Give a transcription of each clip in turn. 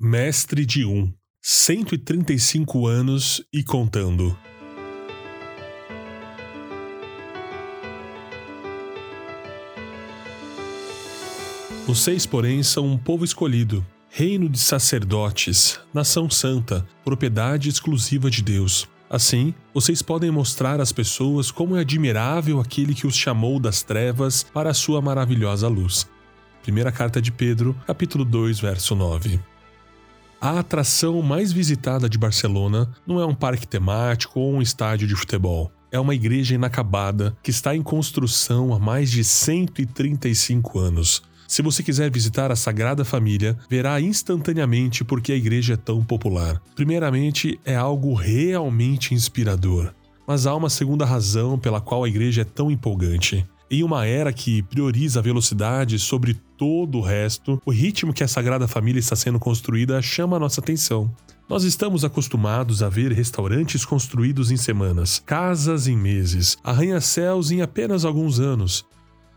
Mestre de um, 135 anos e contando. Vocês, porém, são um povo escolhido, reino de sacerdotes, nação santa, propriedade exclusiva de Deus. Assim, vocês podem mostrar às pessoas como é admirável aquele que os chamou das trevas para a sua maravilhosa luz. Primeira carta de Pedro, capítulo 2, verso 9. A atração mais visitada de Barcelona não é um parque temático ou um estádio de futebol. É uma igreja inacabada que está em construção há mais de 135 anos. Se você quiser visitar a Sagrada Família, verá instantaneamente por que a igreja é tão popular. Primeiramente, é algo realmente inspirador. Mas há uma segunda razão pela qual a igreja é tão empolgante. Em uma era que prioriza a velocidade sobre todo o resto, o ritmo que a Sagrada Família está sendo construída chama a nossa atenção. Nós estamos acostumados a ver restaurantes construídos em semanas, casas em meses, arranha-céus em apenas alguns anos,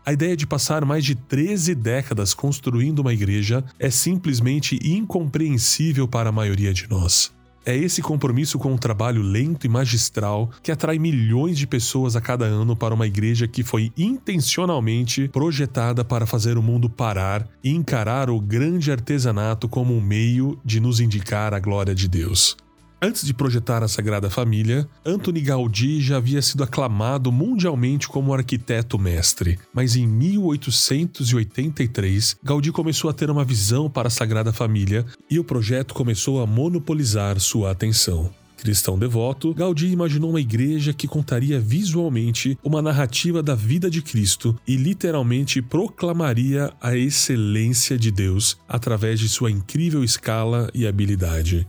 a ideia de passar mais de 13 décadas construindo uma igreja é simplesmente incompreensível para a maioria de nós. É esse compromisso com o um trabalho lento e magistral que atrai milhões de pessoas a cada ano para uma igreja que foi intencionalmente projetada para fazer o mundo parar e encarar o grande artesanato como um meio de nos indicar a glória de Deus. Antes de projetar a Sagrada Família, Anthony Gaudí já havia sido aclamado mundialmente como arquiteto mestre, mas em 1883, Gaudí começou a ter uma visão para a Sagrada Família e o projeto começou a monopolizar sua atenção. Cristão devoto, Gaudí imaginou uma igreja que contaria visualmente uma narrativa da vida de Cristo e literalmente proclamaria a excelência de Deus através de sua incrível escala e habilidade.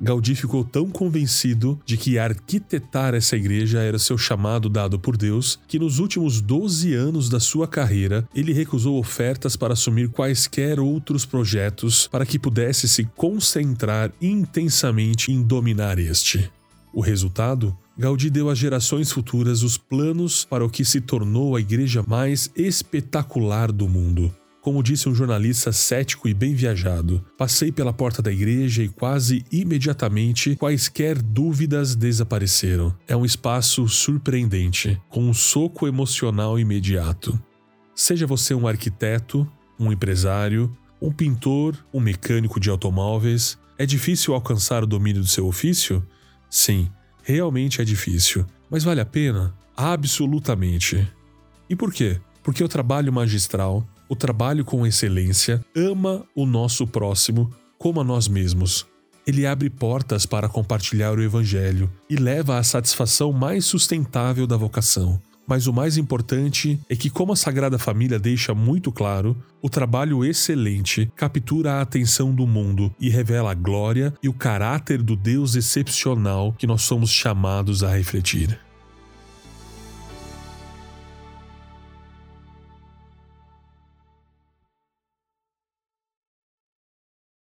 Gaudí ficou tão convencido de que arquitetar essa igreja era seu chamado dado por Deus que nos últimos 12 anos da sua carreira ele recusou ofertas para assumir quaisquer outros projetos para que pudesse se concentrar intensamente em dominar este. O resultado? Gaudí deu às gerações futuras os planos para o que se tornou a igreja mais espetacular do mundo. Como disse um jornalista cético e bem viajado, passei pela porta da igreja e quase imediatamente quaisquer dúvidas desapareceram. É um espaço surpreendente, com um soco emocional imediato. Seja você um arquiteto, um empresário, um pintor, um mecânico de automóveis, é difícil alcançar o domínio do seu ofício? Sim, realmente é difícil. Mas vale a pena? Absolutamente. E por quê? Porque o trabalho magistral, o trabalho com excelência, ama o nosso próximo como a nós mesmos. Ele abre portas para compartilhar o Evangelho e leva à satisfação mais sustentável da vocação. Mas o mais importante é que, como a Sagrada Família deixa muito claro, o trabalho excelente captura a atenção do mundo e revela a glória e o caráter do Deus excepcional que nós somos chamados a refletir.